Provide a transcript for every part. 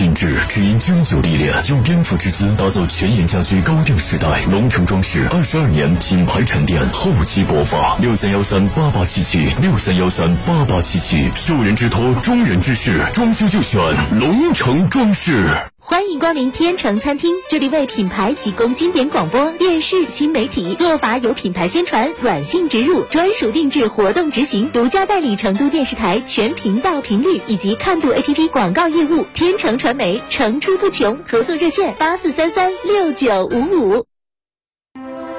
品质只因经久历练，用颠覆之姿打造全岩家居高定时代。龙城装饰二十二年品牌沉淀，厚积薄发。六三幺三八八七七，六三幺三八八七七，受人之托，忠人之事，装修就选龙城装饰。欢迎光临天成餐厅，这里为品牌提供经典广播电视新媒体做法有品牌宣传、软性植入、专属定制活动执行，独家代理成都电视台全频道频率以及看度 APP 广告业务。天成传媒层出不穷，合作热线八四三三六九五五。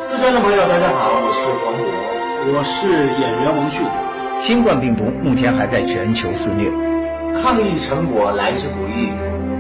四川的朋友，大家好，我是黄渤，我是演员王迅。新冠病毒目前还在全球肆虐，抗疫成果来之不易。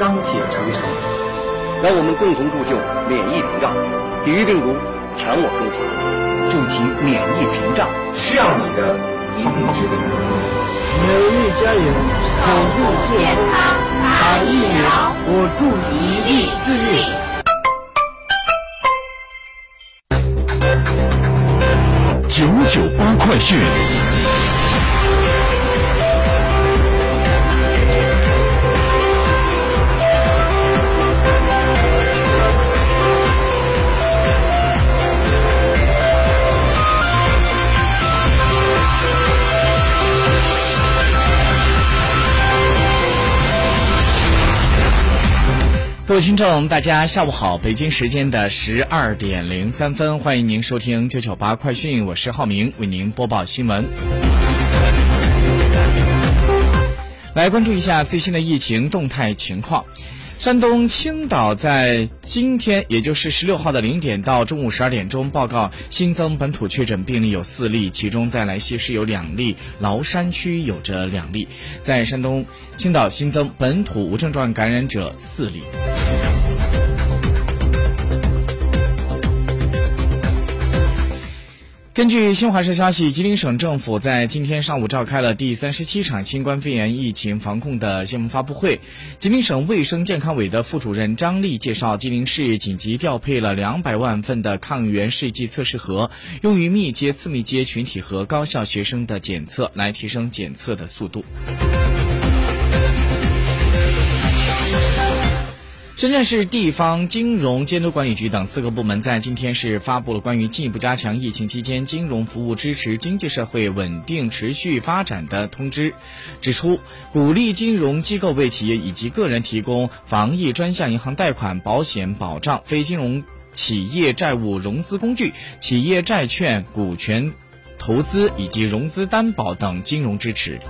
钢铁长城，让我们共同铸就免疫屏障，抵御病毒，强我中华，筑起免疫屏障，需要你的一臂之力。美丽家园，守护健康，打疫苗，我助一臂之力。九九八快讯。各位听众，大家下午好！北京时间的十二点零三分，欢迎您收听九九八快讯，我是浩明，为您播报新闻。来关注一下最新的疫情动态情况。山东青岛在今天，也就是十六号的零点到中午十二点钟，报告新增本土确诊病例有四例，其中在莱西市有两例，崂山区有着两例。在山东青岛新增本土无症状感染者四例。根据新华社消息，吉林省政府在今天上午召开了第三十七场新冠肺炎疫情防控的新闻发布会。吉林省卫生健康委的副主任张丽介绍，吉林市紧急调配了两百万份的抗原试剂测试盒，用于密接、次密接群体和高校学生的检测，来提升检测的速度。深圳市地方金融监督管理局等四个部门在今天是发布了关于进一步加强疫情期间金融服务支持经济社会稳定持续发展的通知，指出，鼓励金融机构为企业以及个人提供防疫专项银行贷款、保险保障、非金融企业债务融资工具、企业债券、股权投资以及融资担保等金融支持。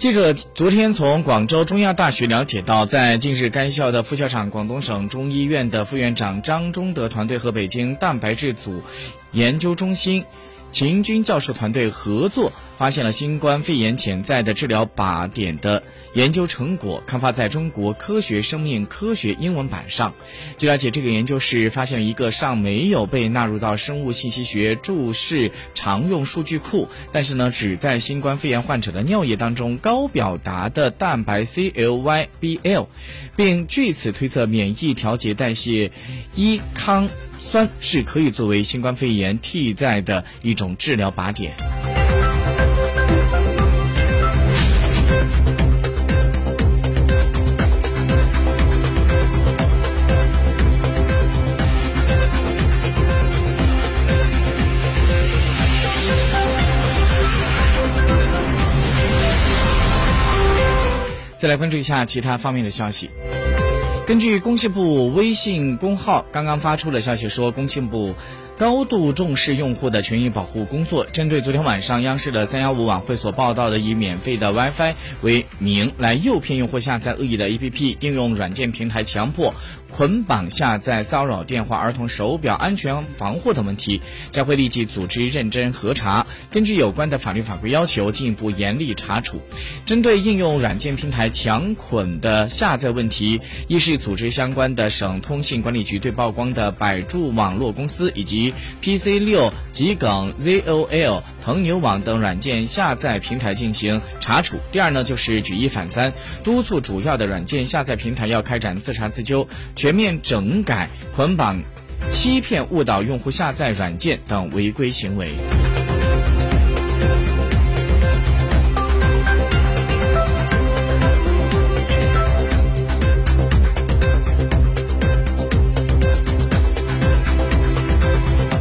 记者昨天从广州中医药大学了解到，在近日该校的副校长、广东省中医院的副院长张忠德团队和北京蛋白质组研究中心秦军教授团队合作，发现了新冠肺炎潜在的治疗靶点的研究成果，刊发在中国科学生命科学英文版上。据了解，这个研究是发现了一个尚没有被纳入到生物信息学注释常用数据库，但是呢，只在新冠肺炎患者的尿液当中高表达的蛋白 CLYBL，并据此推测免疫调节代谢一康酸是可以作为新冠肺炎替代的一种治疗靶点。再来关注一下其他方面的消息。根据工信部微信公号刚刚发出的消息说，工信部。高度重视用户的权益保护工作。针对昨天晚上央视的三幺五晚会所报道的以免费的 WiFi 为名来诱骗用户下载恶意的 APP 应用软件平台，强迫捆绑下载骚扰电话、儿童手表安全防护等问题，将会立即组织认真核查，根据有关的法律法规要求进一步严厉查处。针对应用软件平台强捆的下载问题，一是组织相关的省通信管理局对曝光的百度网络公司以及 PC 六、桔梗、ZOL、腾牛网等软件下载平台进行查处。第二呢，就是举一反三，督促主要的软件下载平台要开展自查自纠，全面整改捆绑、欺骗、误导用户下载软件等违规行为。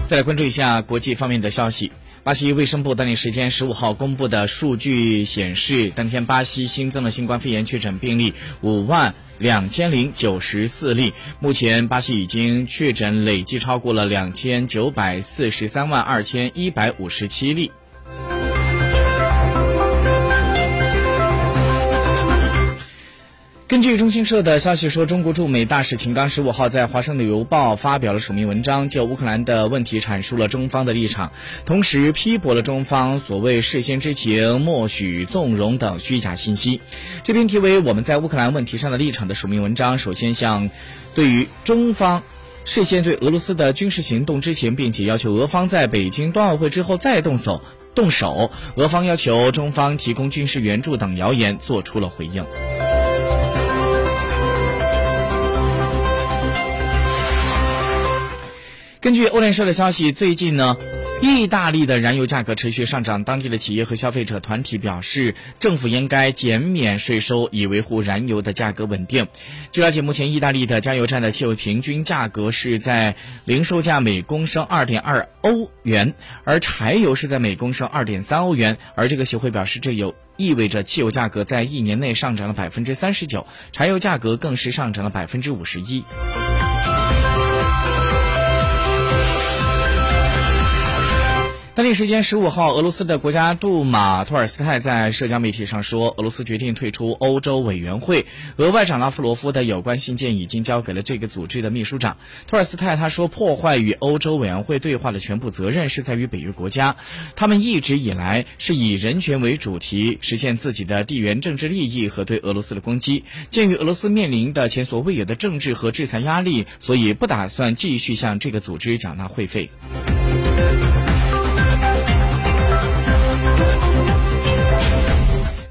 再来关注一下国际方面的消息。巴西卫生部当地时间十五号公布的数据显示，当天巴西新增了新冠肺炎确诊病例五万两千零九十四例。目前，巴西已经确诊累计超过了两千九百四十三万二千一百五十七例。根据中新社的消息说，中国驻美大使秦刚十五号在《华盛顿邮报》发表了署名文章，就乌克兰的问题阐述了中方的立场，同时批驳了中方所谓事先知情、默许纵容等虚假信息。这篇题为《我们在乌克兰问题上的立场》的署名文章，首先向对于中方事先对俄罗斯的军事行动知情，并且要求俄方在北京冬奥会之后再动手动手，俄方要求中方提供军事援助等谣言做出了回应。根据欧联社的消息，最近呢，意大利的燃油价格持续上涨。当地的企业和消费者团体表示，政府应该减免税收，以维护燃油的价格稳定。据了解，目前意大利的加油站的汽油平均价格是在零售价每公升二点二欧元，而柴油是在每公升二点三欧元。而这个协会表示，这有意味着汽油价格在一年内上涨了百分之三十九，柴油价格更是上涨了百分之五十一。当地时间十五号，俄罗斯的国家杜马托尔斯泰在社交媒体上说，俄罗斯决定退出欧洲委员会。俄外长拉夫罗夫的有关信件已经交给了这个组织的秘书长托尔斯泰。他说，破坏与欧洲委员会对话的全部责任是在于北约国家，他们一直以来是以人权为主题，实现自己的地缘政治利益和对俄罗斯的攻击。鉴于俄罗斯面临的前所未有的政治和制裁压力，所以不打算继续向这个组织缴纳会费。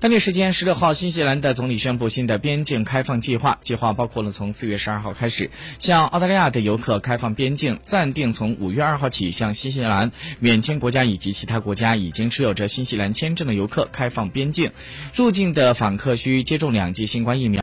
当地时间十六号，新西兰的总理宣布新的边境开放计划。计划包括了从四月十二号开始向澳大利亚的游客开放边境，暂定从五月二号起向新西兰免签国家以及其他国家已经持有着新西兰签证的游客开放边境。入境的访客需接种两剂新冠疫苗。